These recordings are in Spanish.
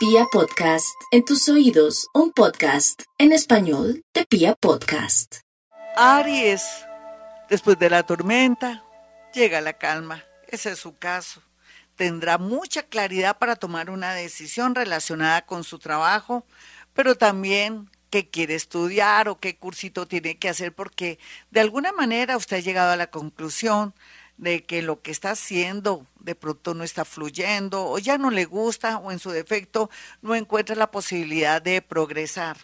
Pia Podcast, en tus oídos, un podcast en español de Pia Podcast. Aries, después de la tormenta, llega la calma. Ese es su caso. Tendrá mucha claridad para tomar una decisión relacionada con su trabajo, pero también qué quiere estudiar o qué cursito tiene que hacer, porque de alguna manera usted ha llegado a la conclusión de que lo que está haciendo de pronto no está fluyendo o ya no le gusta o en su defecto no encuentra la posibilidad de progresar.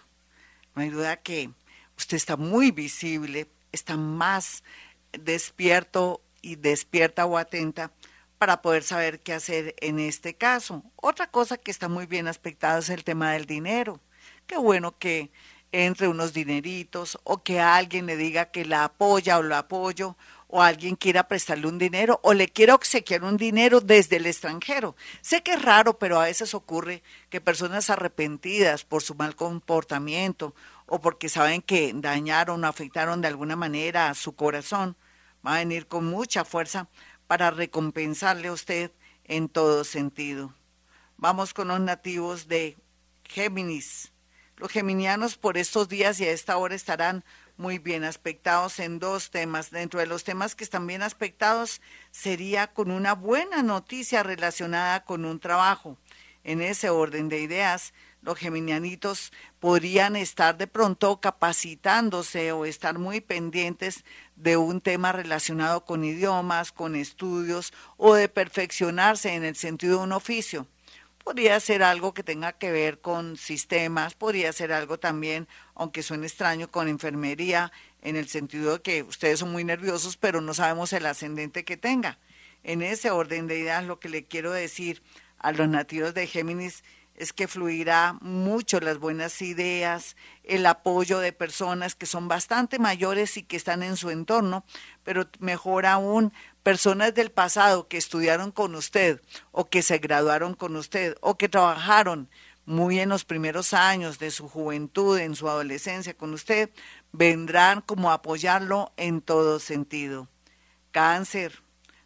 No hay duda que usted está muy visible, está más despierto y despierta o atenta para poder saber qué hacer en este caso. Otra cosa que está muy bien aspectada es el tema del dinero. Qué bueno que entre unos dineritos o que alguien le diga que la apoya o lo apoyo o alguien quiera prestarle un dinero o le quiera obsequiar un dinero desde el extranjero. Sé que es raro, pero a veces ocurre que personas arrepentidas por su mal comportamiento o porque saben que dañaron o afectaron de alguna manera a su corazón, va a venir con mucha fuerza para recompensarle a usted en todo sentido. Vamos con los nativos de Géminis. Los geminianos por estos días y a esta hora estarán muy bien aspectados en dos temas. Dentro de los temas que están bien aspectados sería con una buena noticia relacionada con un trabajo. En ese orden de ideas, los geminianitos podrían estar de pronto capacitándose o estar muy pendientes de un tema relacionado con idiomas, con estudios o de perfeccionarse en el sentido de un oficio. Podría ser algo que tenga que ver con sistemas, podría ser algo también, aunque suene extraño, con enfermería, en el sentido de que ustedes son muy nerviosos, pero no sabemos el ascendente que tenga. En ese orden de ideas, lo que le quiero decir a los nativos de Géminis es que fluirá mucho las buenas ideas, el apoyo de personas que son bastante mayores y que están en su entorno, pero mejor aún personas del pasado que estudiaron con usted o que se graduaron con usted o que trabajaron muy en los primeros años de su juventud, en su adolescencia con usted, vendrán como a apoyarlo en todo sentido. Cáncer.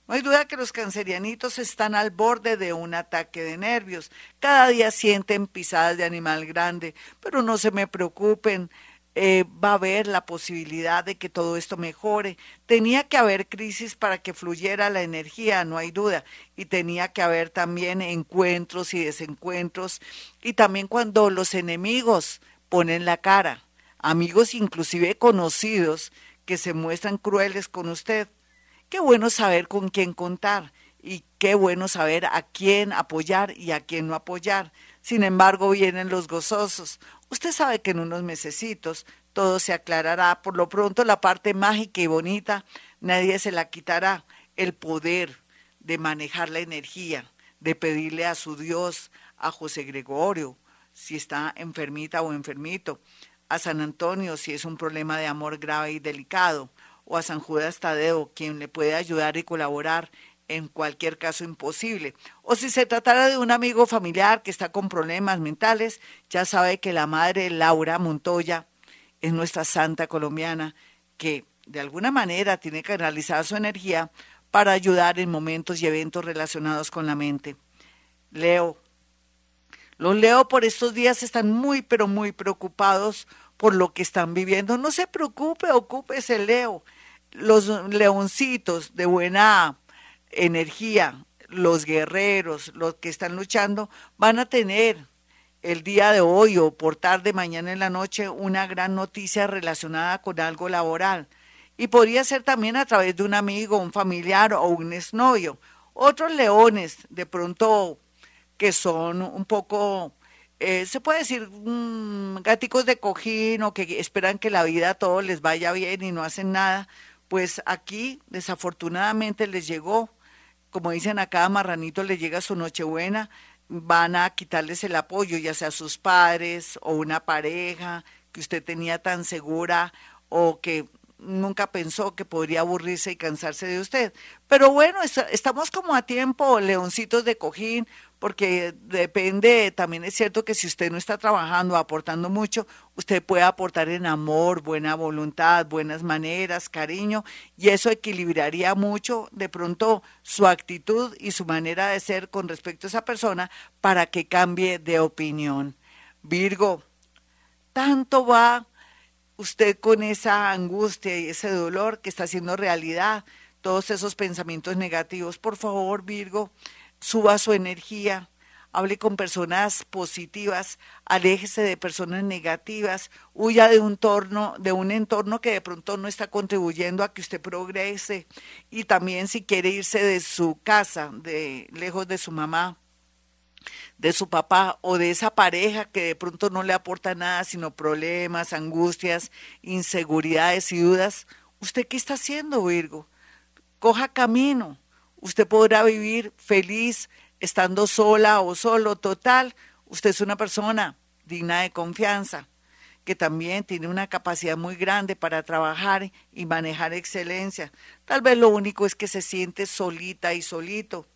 No hay duda que los cancerianitos están al borde de un ataque de nervios. Cada día sienten pisadas de animal grande, pero no se me preocupen. Eh, va a haber la posibilidad de que todo esto mejore. Tenía que haber crisis para que fluyera la energía, no hay duda, y tenía que haber también encuentros y desencuentros, y también cuando los enemigos ponen la cara, amigos inclusive conocidos que se muestran crueles con usted. Qué bueno saber con quién contar y qué bueno saber a quién apoyar y a quién no apoyar. Sin embargo, vienen los gozosos. Usted sabe que en unos mesecitos todo se aclarará. Por lo pronto, la parte mágica y bonita, nadie se la quitará. El poder de manejar la energía, de pedirle a su Dios, a José Gregorio, si está enfermita o enfermito, a San Antonio, si es un problema de amor grave y delicado, o a San Judas Tadeo, quien le puede ayudar y colaborar en cualquier caso imposible. O si se tratara de un amigo familiar que está con problemas mentales, ya sabe que la madre Laura Montoya es nuestra santa colombiana que de alguna manera tiene que realizar su energía para ayudar en momentos y eventos relacionados con la mente. Leo. Los Leo por estos días están muy, pero muy preocupados por lo que están viviendo. No se preocupe, ocúpese, Leo. Los leoncitos de buena energía, los guerreros, los que están luchando, van a tener el día de hoy o por tarde, mañana en la noche, una gran noticia relacionada con algo laboral. Y podría ser también a través de un amigo, un familiar o un exnovio. Otros leones, de pronto, que son un poco, eh, se puede decir, mm, gaticos de cojín o que esperan que la vida todo les vaya bien y no hacen nada, pues aquí desafortunadamente les llegó como dicen acá, Marranito le llega su Nochebuena, van a quitarles el apoyo, ya sea sus padres o una pareja que usted tenía tan segura o que nunca pensó que podría aburrirse y cansarse de usted. Pero bueno, estamos como a tiempo, leoncitos de cojín, porque depende, también es cierto que si usted no está trabajando, aportando mucho, usted puede aportar en amor, buena voluntad, buenas maneras, cariño, y eso equilibraría mucho de pronto su actitud y su manera de ser con respecto a esa persona para que cambie de opinión. Virgo, tanto va usted con esa angustia y ese dolor que está haciendo realidad, todos esos pensamientos negativos. Por favor, Virgo, suba su energía, hable con personas positivas, aléjese de personas negativas, huya de un entorno, de un entorno que de pronto no está contribuyendo a que usted progrese y también si quiere irse de su casa, de lejos de su mamá, de su papá o de esa pareja que de pronto no le aporta nada sino problemas, angustias, inseguridades y dudas, ¿usted qué está haciendo, Virgo? Coja camino Usted podrá vivir feliz estando sola o solo, total. Usted es una persona digna de confianza, que también tiene una capacidad muy grande para trabajar y manejar excelencia. Tal vez lo único es que se siente solita y solito.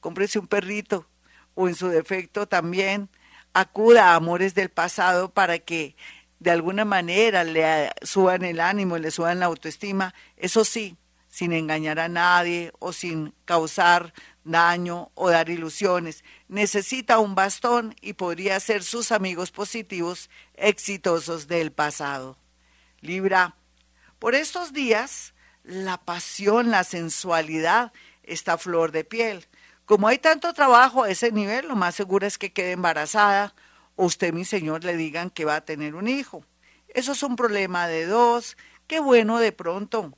Cómprese un perrito o en su defecto también acuda a amores del pasado para que de alguna manera le suban el ánimo, le suban la autoestima. Eso sí, sin engañar a nadie o sin causar daño o dar ilusiones. Necesita un bastón y podría ser sus amigos positivos exitosos del pasado. Libra, por estos días la pasión, la sensualidad está flor de piel. Como hay tanto trabajo a ese nivel, lo más seguro es que quede embarazada o usted, mi señor, le digan que va a tener un hijo. Eso es un problema de dos. Qué bueno de pronto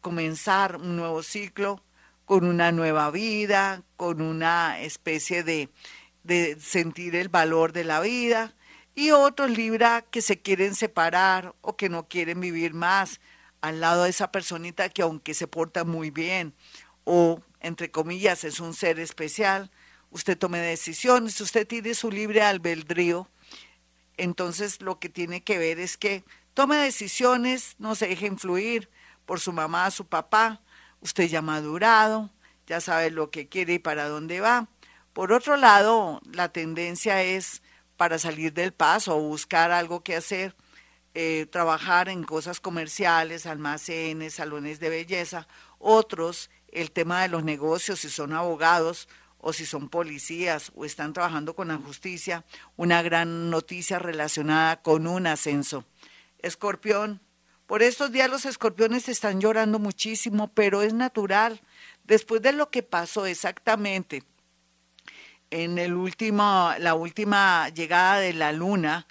comenzar un nuevo ciclo con una nueva vida, con una especie de, de sentir el valor de la vida, y otros Libra que se quieren separar o que no quieren vivir más al lado de esa personita que aunque se porta muy bien o entre comillas es un ser especial, usted tome decisiones, usted tiene su libre albedrío, entonces lo que tiene que ver es que tome decisiones, no se deje influir, por su mamá, su papá, usted ya madurado, ya sabe lo que quiere y para dónde va. Por otro lado, la tendencia es para salir del paso o buscar algo que hacer, eh, trabajar en cosas comerciales, almacenes, salones de belleza. Otros, el tema de los negocios, si son abogados o si son policías o están trabajando con la justicia, una gran noticia relacionada con un ascenso. Escorpión, por estos días los escorpiones están llorando muchísimo, pero es natural. Después de lo que pasó exactamente en el último, la última llegada de la luna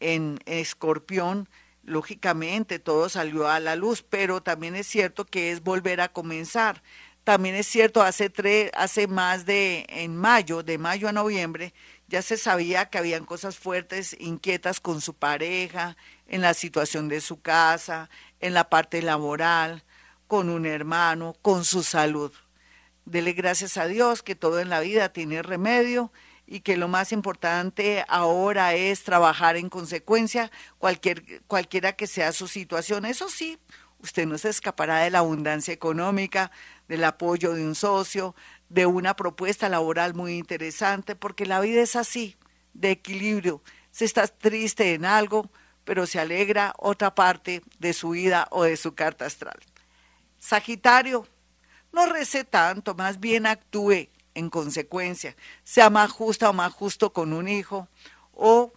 en escorpión, lógicamente todo salió a la luz, pero también es cierto que es volver a comenzar. También es cierto, hace, tres, hace más de, en mayo, de mayo a noviembre, ya se sabía que habían cosas fuertes, inquietas con su pareja, en la situación de su casa, en la parte laboral, con un hermano, con su salud. Dele gracias a Dios que todo en la vida tiene remedio y que lo más importante ahora es trabajar en consecuencia, cualquier, cualquiera que sea su situación. Eso sí, usted no se escapará de la abundancia económica, del apoyo de un socio, de una propuesta laboral muy interesante, porque la vida es así, de equilibrio. Si estás triste en algo, pero se alegra otra parte de su vida o de su carta astral. Sagitario, no rece tanto, más bien actúe en consecuencia, sea más justa o más justo con un hijo o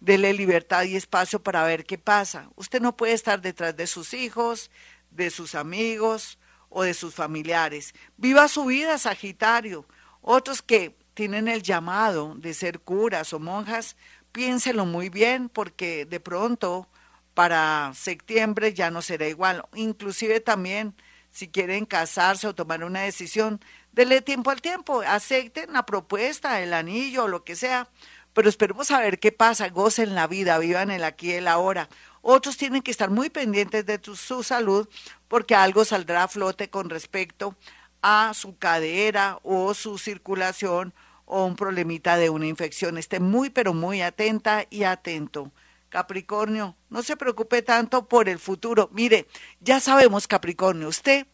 dele libertad y espacio para ver qué pasa. Usted no puede estar detrás de sus hijos, de sus amigos, o de sus familiares. Viva su vida, Sagitario. Otros que tienen el llamado de ser curas o monjas, piénselo muy bien porque de pronto para septiembre ya no será igual. Inclusive también si quieren casarse o tomar una decisión, denle tiempo al tiempo, acepten la propuesta, el anillo lo que sea, pero esperemos a ver qué pasa, gocen la vida, vivan el aquí y el ahora. Otros tienen que estar muy pendientes de su salud porque algo saldrá a flote con respecto a su cadera o su circulación o un problemita de una infección. Esté muy, pero muy atenta y atento. Capricornio, no se preocupe tanto por el futuro. Mire, ya sabemos, Capricornio, usted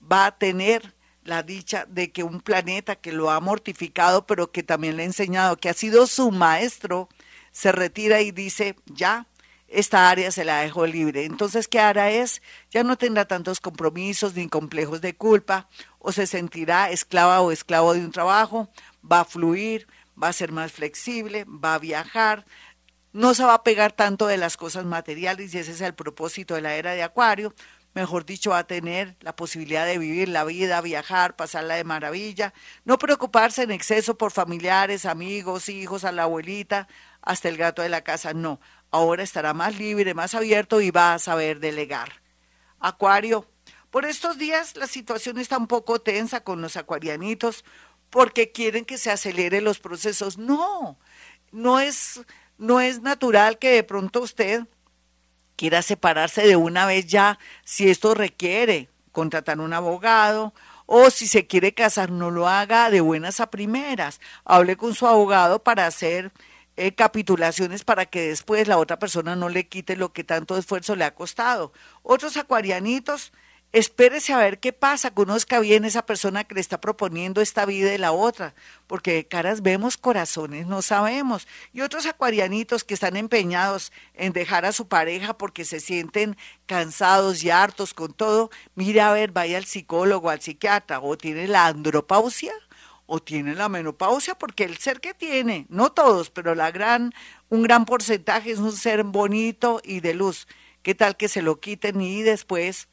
va a tener la dicha de que un planeta que lo ha mortificado, pero que también le ha enseñado, que ha sido su maestro, se retira y dice, ya, esta área se la dejo libre. Entonces, ¿qué hará es? Ya no tendrá tantos compromisos ni complejos de culpa, o se sentirá esclava o esclavo de un trabajo, va a fluir, va a ser más flexible, va a viajar, no se va a pegar tanto de las cosas materiales y ese es el propósito de la era de Acuario. Mejor dicho, va a tener la posibilidad de vivir la vida, viajar, pasarla de maravilla, no preocuparse en exceso por familiares, amigos, hijos, a la abuelita, hasta el gato de la casa. No, ahora estará más libre, más abierto y va a saber delegar. Acuario, por estos días la situación está un poco tensa con los acuarianitos porque quieren que se aceleren los procesos. No, no es no es natural que de pronto usted quiera separarse de una vez ya, si esto requiere contratar un abogado o si se quiere casar, no lo haga de buenas a primeras. Hable con su abogado para hacer eh, capitulaciones para que después la otra persona no le quite lo que tanto esfuerzo le ha costado. Otros acuarianitos espérese a ver qué pasa, conozca bien esa persona que le está proponiendo esta vida y la otra, porque caras vemos, corazones no sabemos. Y otros acuarianitos que están empeñados en dejar a su pareja porque se sienten cansados y hartos con todo, mire a ver, vaya al psicólogo, al psiquiatra, o tiene la andropausia o tiene la menopausia, porque el ser que tiene, no todos, pero la gran, un gran porcentaje es un ser bonito y de luz. ¿Qué tal que se lo quiten y después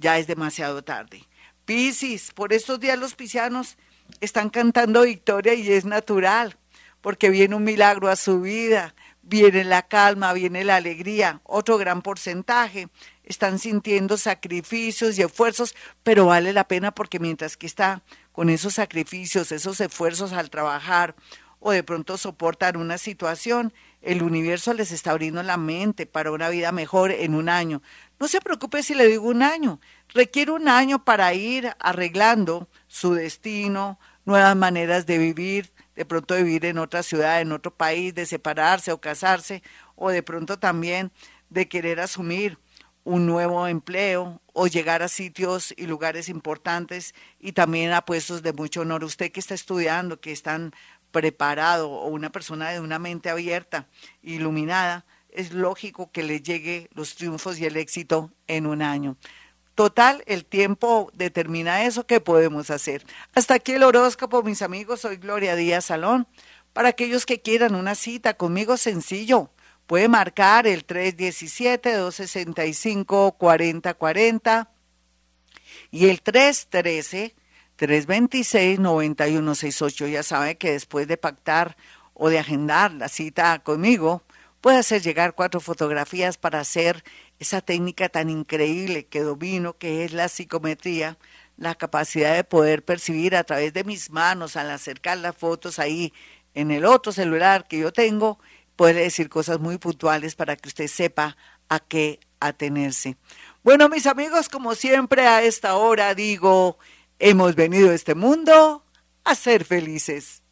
ya es demasiado tarde. Piscis, por estos días los piscianos están cantando victoria y es natural, porque viene un milagro a su vida, viene la calma, viene la alegría, otro gran porcentaje. Están sintiendo sacrificios y esfuerzos, pero vale la pena porque mientras que está con esos sacrificios, esos esfuerzos al trabajar o de pronto soportar una situación, el universo les está abriendo la mente para una vida mejor en un año. No se preocupe si le digo un año. Requiere un año para ir arreglando su destino, nuevas maneras de vivir, de pronto vivir en otra ciudad, en otro país, de separarse o casarse, o de pronto también de querer asumir un nuevo empleo o llegar a sitios y lugares importantes y también a puestos de mucho honor. Usted que está estudiando, que están preparado o una persona de una mente abierta, iluminada, es lógico que le llegue los triunfos y el éxito en un año. Total, el tiempo determina eso que podemos hacer. Hasta aquí el horóscopo, mis amigos. Soy Gloria Díaz Salón. Para aquellos que quieran una cita conmigo, sencillo. Puede marcar el 317-265-4040 y el 313-326-9168. Ya sabe que después de pactar o de agendar la cita conmigo, puede hacer llegar cuatro fotografías para hacer esa técnica tan increíble que domino, que es la psicometría, la capacidad de poder percibir a través de mis manos al acercar las fotos ahí en el otro celular que yo tengo, puede decir cosas muy puntuales para que usted sepa a qué atenerse. Bueno, mis amigos, como siempre a esta hora digo, hemos venido a este mundo a ser felices.